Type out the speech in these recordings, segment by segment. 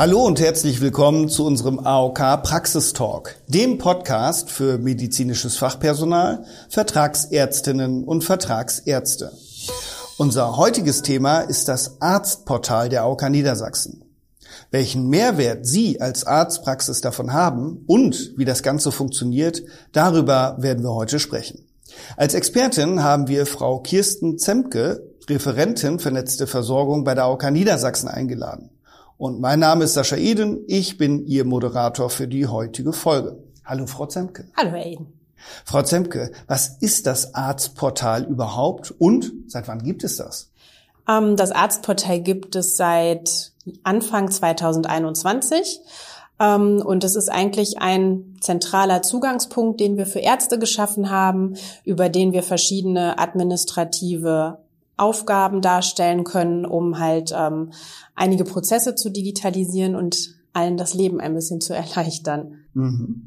Hallo und herzlich willkommen zu unserem AOK Praxistalk, dem Podcast für medizinisches Fachpersonal, Vertragsärztinnen und Vertragsärzte. Unser heutiges Thema ist das Arztportal der AOK Niedersachsen. Welchen Mehrwert Sie als Arztpraxis davon haben und wie das Ganze funktioniert, darüber werden wir heute sprechen. Als Expertin haben wir Frau Kirsten Zemke, Referentin vernetzte Versorgung bei der AOK Niedersachsen eingeladen. Und mein Name ist Sascha Eden. Ich bin Ihr Moderator für die heutige Folge. Hallo, Frau Zemke. Hallo, Herr Eden. Frau Zemke, was ist das Arztportal überhaupt und seit wann gibt es das? Ähm, das Arztportal gibt es seit Anfang 2021. Ähm, und es ist eigentlich ein zentraler Zugangspunkt, den wir für Ärzte geschaffen haben, über den wir verschiedene administrative Aufgaben darstellen können, um halt ähm, einige Prozesse zu digitalisieren und allen das Leben ein bisschen zu erleichtern. Mhm.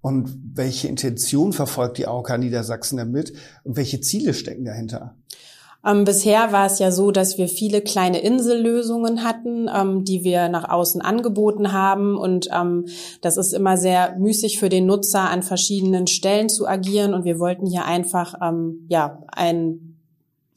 Und welche Intention verfolgt die AOK Niedersachsen damit und welche Ziele stecken dahinter? Ähm, bisher war es ja so, dass wir viele kleine Insellösungen hatten, ähm, die wir nach außen angeboten haben. Und ähm, das ist immer sehr müßig für den Nutzer, an verschiedenen Stellen zu agieren. Und wir wollten hier einfach ähm, ja ein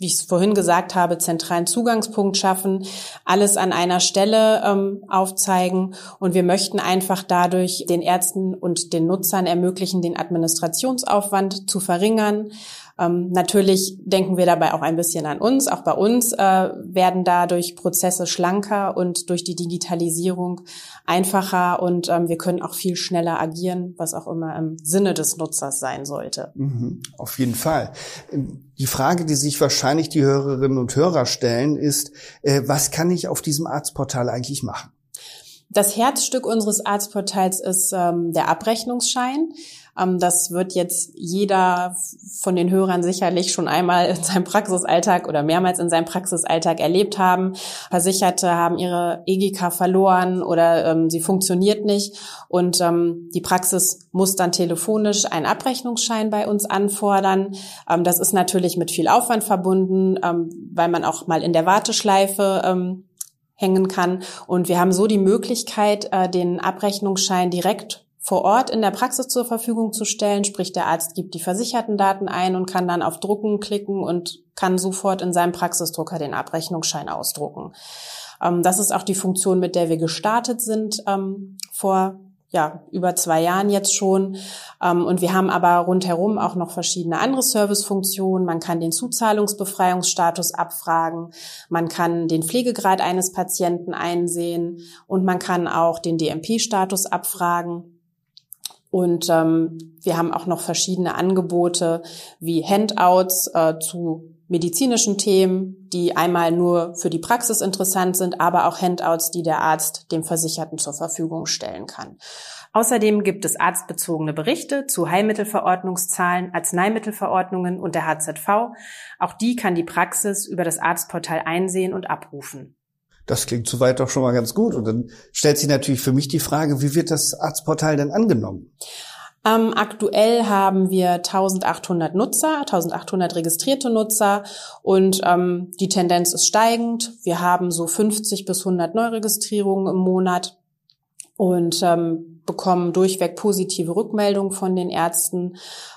wie ich es vorhin gesagt habe, zentralen Zugangspunkt schaffen, alles an einer Stelle ähm, aufzeigen und wir möchten einfach dadurch den Ärzten und den Nutzern ermöglichen, den Administrationsaufwand zu verringern, ähm, natürlich denken wir dabei auch ein bisschen an uns. Auch bei uns äh, werden dadurch Prozesse schlanker und durch die Digitalisierung einfacher und ähm, wir können auch viel schneller agieren, was auch immer im Sinne des Nutzers sein sollte. Mhm, auf jeden Fall. Die Frage, die sich wahrscheinlich die Hörerinnen und Hörer stellen, ist, äh, was kann ich auf diesem Arztportal eigentlich machen? Das Herzstück unseres Arztportals ist ähm, der Abrechnungsschein. Ähm, das wird jetzt jeder von den Hörern sicherlich schon einmal in seinem Praxisalltag oder mehrmals in seinem Praxisalltag erlebt haben. Versicherte haben ihre EGK verloren oder ähm, sie funktioniert nicht und ähm, die Praxis muss dann telefonisch einen Abrechnungsschein bei uns anfordern. Ähm, das ist natürlich mit viel Aufwand verbunden, ähm, weil man auch mal in der Warteschleife hängen kann. Und wir haben so die Möglichkeit, äh, den Abrechnungsschein direkt vor Ort in der Praxis zur Verfügung zu stellen. Sprich, der Arzt gibt die versicherten Daten ein und kann dann auf Drucken klicken und kann sofort in seinem Praxisdrucker den Abrechnungsschein ausdrucken. Ähm, das ist auch die Funktion, mit der wir gestartet sind ähm, vor ja, über zwei Jahren jetzt schon. Ähm, und wir haben aber rundherum auch noch verschiedene andere Servicefunktionen. Man kann den Zuzahlungsbefreiungsstatus abfragen. Man kann den Pflegegrad eines Patienten einsehen und man kann auch den DMP-Status abfragen. Und ähm, wir haben auch noch verschiedene Angebote wie Handouts äh, zu medizinischen Themen, die einmal nur für die Praxis interessant sind, aber auch Handouts, die der Arzt dem Versicherten zur Verfügung stellen kann. Außerdem gibt es arztbezogene Berichte zu Heilmittelverordnungszahlen, Arzneimittelverordnungen und der HZV. Auch die kann die Praxis über das Arztportal einsehen und abrufen. Das klingt soweit doch schon mal ganz gut. Und dann stellt sich natürlich für mich die Frage, wie wird das Arztportal denn angenommen? Ähm, aktuell haben wir 1800 Nutzer, 1800 registrierte Nutzer und ähm, die Tendenz ist steigend. Wir haben so 50 bis 100 Neuregistrierungen im Monat und ähm, bekommen durchweg positive Rückmeldungen von den Ärzten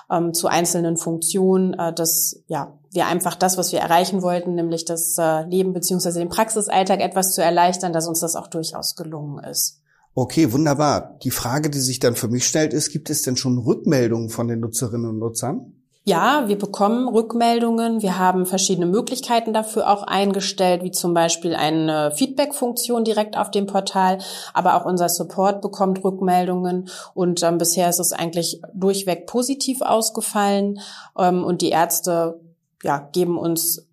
ähm, zu einzelnen Funktionen, äh, dass ja wir einfach das, was wir erreichen wollten, nämlich das äh, Leben beziehungsweise den Praxisalltag etwas zu erleichtern, dass uns das auch durchaus gelungen ist. Okay, wunderbar. Die Frage, die sich dann für mich stellt, ist, gibt es denn schon Rückmeldungen von den Nutzerinnen und Nutzern? Ja, wir bekommen Rückmeldungen. Wir haben verschiedene Möglichkeiten dafür auch eingestellt, wie zum Beispiel eine Feedback-Funktion direkt auf dem Portal. Aber auch unser Support bekommt Rückmeldungen. Und ähm, bisher ist es eigentlich durchweg positiv ausgefallen. Ähm, und die Ärzte ja, geben uns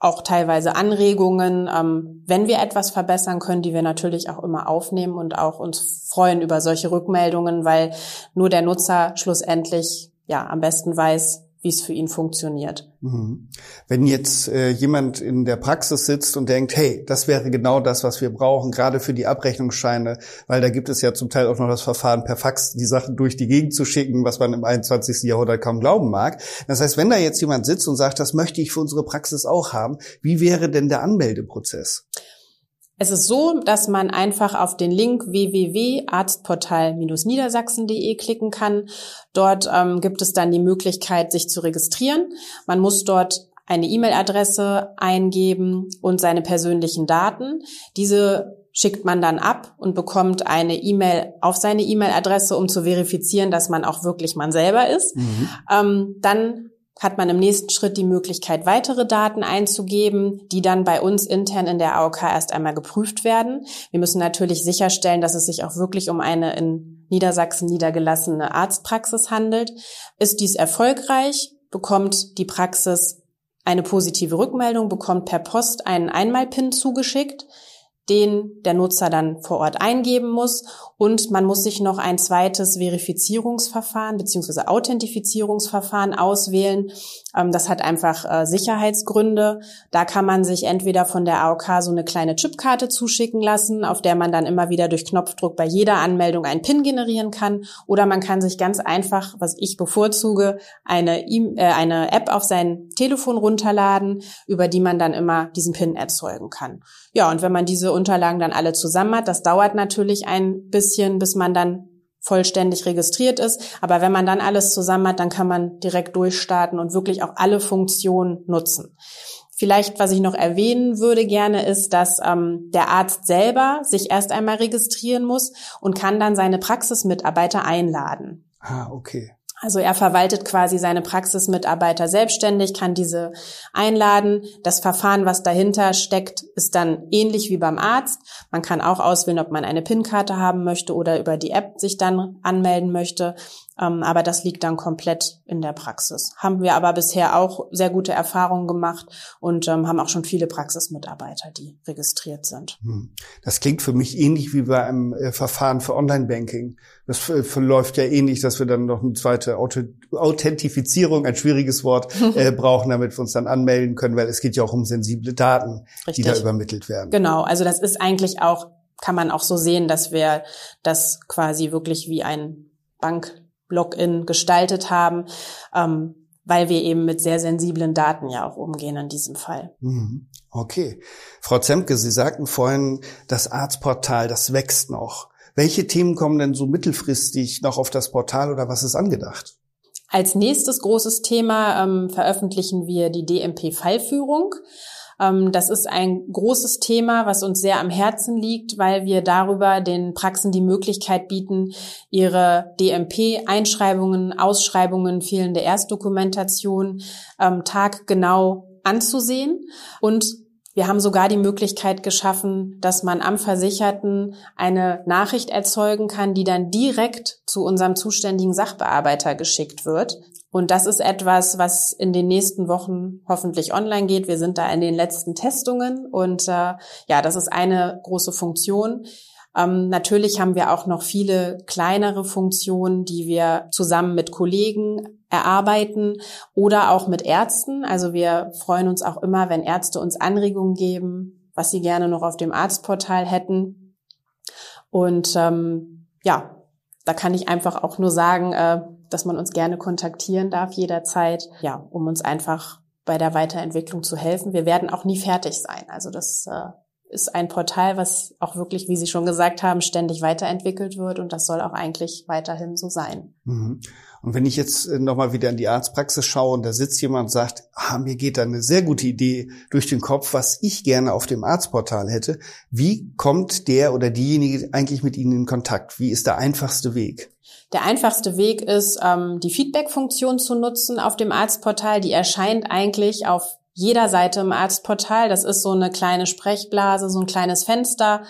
auch teilweise Anregungen, ähm, wenn wir etwas verbessern können, die wir natürlich auch immer aufnehmen und auch uns freuen über solche Rückmeldungen, weil nur der Nutzer schlussendlich ja am besten weiß, wie es für ihn funktioniert. Mhm. Wenn jetzt äh, jemand in der Praxis sitzt und denkt, hey, das wäre genau das, was wir brauchen, gerade für die Abrechnungsscheine, weil da gibt es ja zum Teil auch noch das Verfahren, per Fax die Sachen durch die Gegend zu schicken, was man im 21. Jahrhundert kaum glauben mag. Das heißt, wenn da jetzt jemand sitzt und sagt, das möchte ich für unsere Praxis auch haben, wie wäre denn der Anmeldeprozess? Es ist so, dass man einfach auf den Link www.arztportal-niedersachsen.de klicken kann. Dort ähm, gibt es dann die Möglichkeit, sich zu registrieren. Man muss dort eine E-Mail-Adresse eingeben und seine persönlichen Daten. Diese schickt man dann ab und bekommt eine E-Mail auf seine E-Mail-Adresse, um zu verifizieren, dass man auch wirklich man selber ist. Mhm. Ähm, dann hat man im nächsten Schritt die Möglichkeit, weitere Daten einzugeben, die dann bei uns intern in der AOK erst einmal geprüft werden. Wir müssen natürlich sicherstellen, dass es sich auch wirklich um eine in Niedersachsen niedergelassene Arztpraxis handelt. Ist dies erfolgreich, bekommt die Praxis eine positive Rückmeldung, bekommt per Post einen Einmalpin zugeschickt den der Nutzer dann vor Ort eingeben muss. Und man muss sich noch ein zweites Verifizierungsverfahren beziehungsweise Authentifizierungsverfahren auswählen. Ähm, das hat einfach äh, Sicherheitsgründe. Da kann man sich entweder von der AOK so eine kleine Chipkarte zuschicken lassen, auf der man dann immer wieder durch Knopfdruck bei jeder Anmeldung einen PIN generieren kann. Oder man kann sich ganz einfach, was ich bevorzuge, eine, e äh, eine App auf sein Telefon runterladen, über die man dann immer diesen PIN erzeugen kann. Ja, und wenn man diese Unterlagen dann alle zusammen hat, das dauert natürlich ein bisschen, bis man dann vollständig registriert ist. Aber wenn man dann alles zusammen hat, dann kann man direkt durchstarten und wirklich auch alle Funktionen nutzen. Vielleicht, was ich noch erwähnen würde gerne, ist, dass ähm, der Arzt selber sich erst einmal registrieren muss und kann dann seine Praxismitarbeiter einladen. Ah, okay. Also er verwaltet quasi seine Praxismitarbeiter selbstständig, kann diese einladen. Das Verfahren, was dahinter steckt, ist dann ähnlich wie beim Arzt. Man kann auch auswählen, ob man eine PIN-Karte haben möchte oder über die App sich dann anmelden möchte. Ähm, aber das liegt dann komplett in der Praxis. Haben wir aber bisher auch sehr gute Erfahrungen gemacht und ähm, haben auch schon viele Praxismitarbeiter, die registriert sind. Hm. Das klingt für mich ähnlich wie bei einem äh, Verfahren für Online-Banking. Das verläuft ja ähnlich, dass wir dann noch eine zweite Authentifizierung, ein schwieriges Wort, äh, brauchen, damit wir uns dann anmelden können, weil es geht ja auch um sensible Daten, Richtig. die da übermittelt werden. Genau, also das ist eigentlich auch, kann man auch so sehen, dass wir das quasi wirklich wie ein Bank Login gestaltet haben, ähm, weil wir eben mit sehr sensiblen Daten ja auch umgehen in diesem Fall. Mhm. Okay. Frau Zemke, Sie sagten vorhin, das Arztportal, das wächst noch. Welche Themen kommen denn so mittelfristig noch auf das Portal oder was ist angedacht? Als nächstes großes Thema ähm, veröffentlichen wir die DMP-Fallführung. Ähm, das ist ein großes Thema, was uns sehr am Herzen liegt, weil wir darüber den Praxen die Möglichkeit bieten, ihre DMP-Einschreibungen, Ausschreibungen, fehlende Erstdokumentation ähm, taggenau anzusehen und wir haben sogar die Möglichkeit geschaffen, dass man am Versicherten eine Nachricht erzeugen kann, die dann direkt zu unserem zuständigen Sachbearbeiter geschickt wird. Und das ist etwas, was in den nächsten Wochen hoffentlich online geht. Wir sind da in den letzten Testungen und äh, ja, das ist eine große Funktion. Ähm, natürlich haben wir auch noch viele kleinere Funktionen, die wir zusammen mit Kollegen erarbeiten oder auch mit Ärzten. Also wir freuen uns auch immer, wenn Ärzte uns Anregungen geben, was sie gerne noch auf dem Arztportal hätten. Und ähm, ja, da kann ich einfach auch nur sagen, äh, dass man uns gerne kontaktieren darf jederzeit, ja, um uns einfach bei der Weiterentwicklung zu helfen. Wir werden auch nie fertig sein. Also das äh, ist ein Portal, was auch wirklich, wie Sie schon gesagt haben, ständig weiterentwickelt wird und das soll auch eigentlich weiterhin so sein. Mhm. Und wenn ich jetzt äh, nochmal wieder in die Arztpraxis schaue und da sitzt jemand und sagt, ah, mir geht da eine sehr gute Idee durch den Kopf, was ich gerne auf dem Arztportal hätte, wie kommt der oder diejenige eigentlich mit Ihnen in Kontakt? Wie ist der einfachste Weg? Der einfachste Weg ist, ähm, die Feedback-Funktion zu nutzen auf dem Arztportal. Die erscheint eigentlich auf jeder Seite im Arztportal. Das ist so eine kleine Sprechblase, so ein kleines Fenster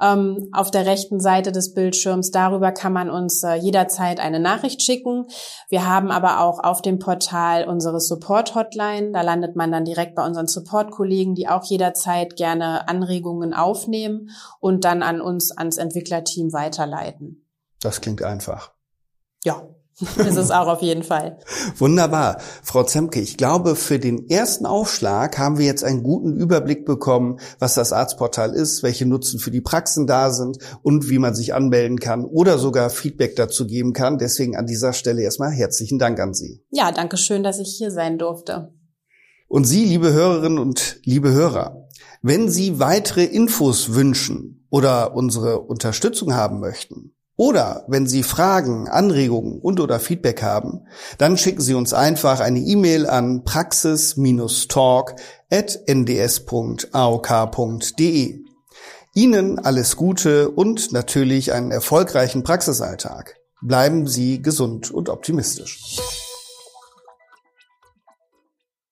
ähm, auf der rechten Seite des Bildschirms. Darüber kann man uns äh, jederzeit eine Nachricht schicken. Wir haben aber auch auf dem Portal unsere Support-Hotline. Da landet man dann direkt bei unseren Support-Kollegen, die auch jederzeit gerne Anregungen aufnehmen und dann an uns, ans Entwicklerteam weiterleiten. Das klingt einfach. Ja, ist es auch auf jeden Fall. Wunderbar. Frau Zemke, ich glaube, für den ersten Aufschlag haben wir jetzt einen guten Überblick bekommen, was das Arztportal ist, welche Nutzen für die Praxen da sind und wie man sich anmelden kann oder sogar Feedback dazu geben kann. Deswegen an dieser Stelle erstmal herzlichen Dank an Sie. Ja, danke schön, dass ich hier sein durfte. Und Sie, liebe Hörerinnen und liebe Hörer, Wenn Sie weitere Infos wünschen oder unsere Unterstützung haben möchten, oder wenn Sie Fragen, Anregungen und oder Feedback haben, dann schicken Sie uns einfach eine E-Mail an praxis-talk.nds.aok.de. Ihnen alles Gute und natürlich einen erfolgreichen Praxisalltag. Bleiben Sie gesund und optimistisch.